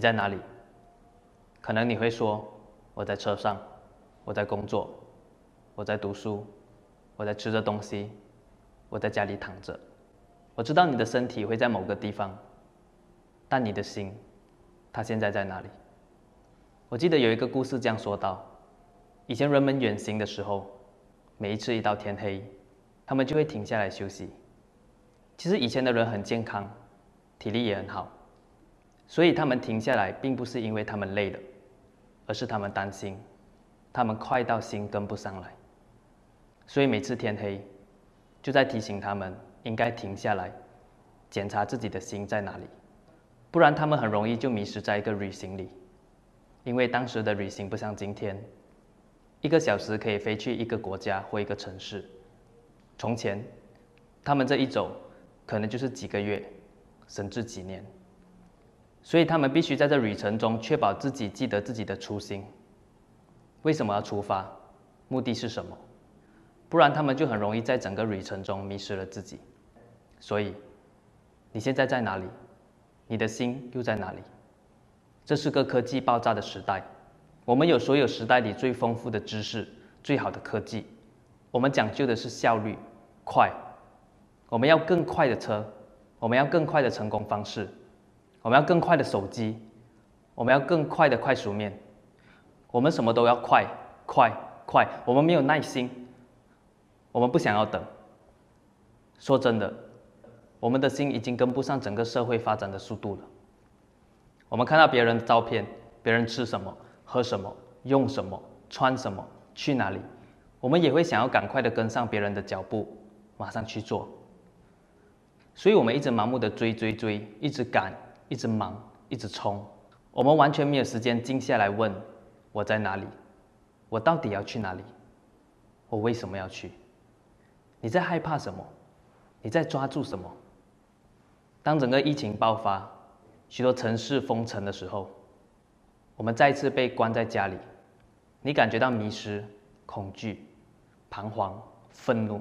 你在哪里？可能你会说，我在车上，我在工作，我在读书，我在吃着东西，我在家里躺着。我知道你的身体会在某个地方，但你的心，它现在在哪里？我记得有一个故事这样说道：以前人们远行的时候，每一次一到天黑，他们就会停下来休息。其实以前的人很健康，体力也很好，所以他们停下来，并不是因为他们累了，而是他们担心，他们快到心跟不上来。所以每次天黑，就在提醒他们应该停下来，检查自己的心在哪里，不然他们很容易就迷失在一个旅行里。因为当时的旅行不像今天，一个小时可以飞去一个国家或一个城市，从前，他们这一走。可能就是几个月，甚至几年，所以他们必须在这旅程中确保自己记得自己的初心。为什么要出发？目的是什么？不然他们就很容易在整个旅程中迷失了自己。所以，你现在在哪里？你的心又在哪里？这是个科技爆炸的时代，我们有所有时代里最丰富的知识、最好的科技，我们讲究的是效率，快。我们要更快的车，我们要更快的成功方式，我们要更快的手机，我们要更快的快熟面，我们什么都要快快快，我们没有耐心，我们不想要等。说真的，我们的心已经跟不上整个社会发展的速度了。我们看到别人的照片，别人吃什么、喝什么、用什么、穿什么、去哪里，我们也会想要赶快的跟上别人的脚步，马上去做。所以，我们一直盲目的追追追，一直赶，一直忙，一直冲。我们完全没有时间静下来问：我在哪里？我到底要去哪里？我为什么要去？你在害怕什么？你在抓住什么？当整个疫情爆发，许多城市封城的时候，我们再次被关在家里，你感觉到迷失、恐惧、彷徨、愤怒。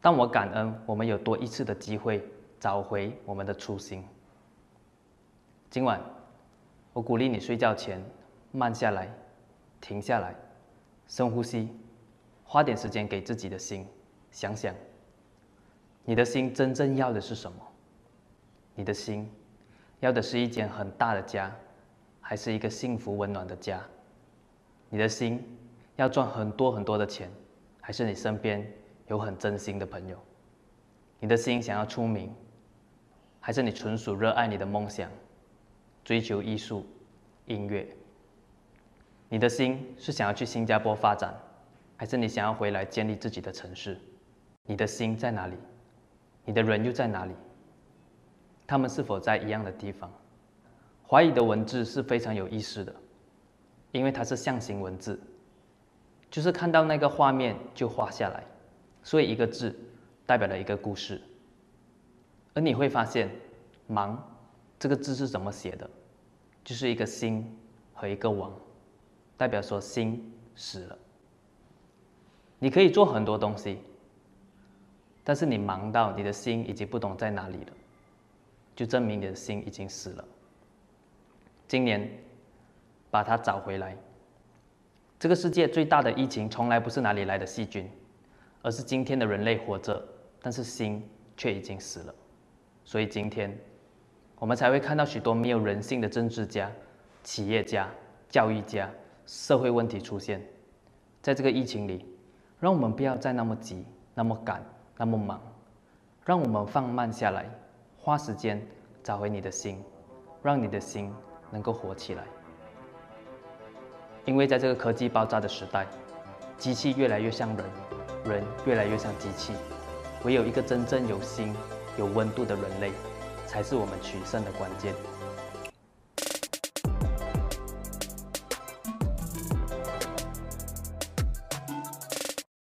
但我感恩，我们有多一次的机会找回我们的初心。今晚，我鼓励你睡觉前慢下来，停下来，深呼吸，花点时间给自己的心想想，你的心真正要的是什么？你的心要的是一间很大的家，还是一个幸福温暖的家？你的心要赚很多很多的钱，还是你身边？有很真心的朋友，你的心想要出名，还是你纯属热爱你的梦想，追求艺术、音乐？你的心是想要去新加坡发展，还是你想要回来建立自己的城市？你的心在哪里？你的人又在哪里？他们是否在一样的地方？怀疑的文字是非常有意思的，因为它是象形文字，就是看到那个画面就画下来。所以一个字代表了一个故事，而你会发现“忙”这个字是怎么写的，就是一个心和一个王，代表说心死了。你可以做很多东西，但是你忙到你的心已经不懂在哪里了，就证明你的心已经死了。今年把它找回来。这个世界最大的疫情从来不是哪里来的细菌。而是今天的人类活着，但是心却已经死了，所以今天我们才会看到许多没有人性的政治家、企业家、教育家、社会问题出现。在这个疫情里，让我们不要再那么急、那么赶、那么忙，让我们放慢下来，花时间找回你的心，让你的心能够活起来。因为在这个科技爆炸的时代，机器越来越像人。人越来越像机器，唯有一个真正有心、有温度的人类，才是我们取胜的关键。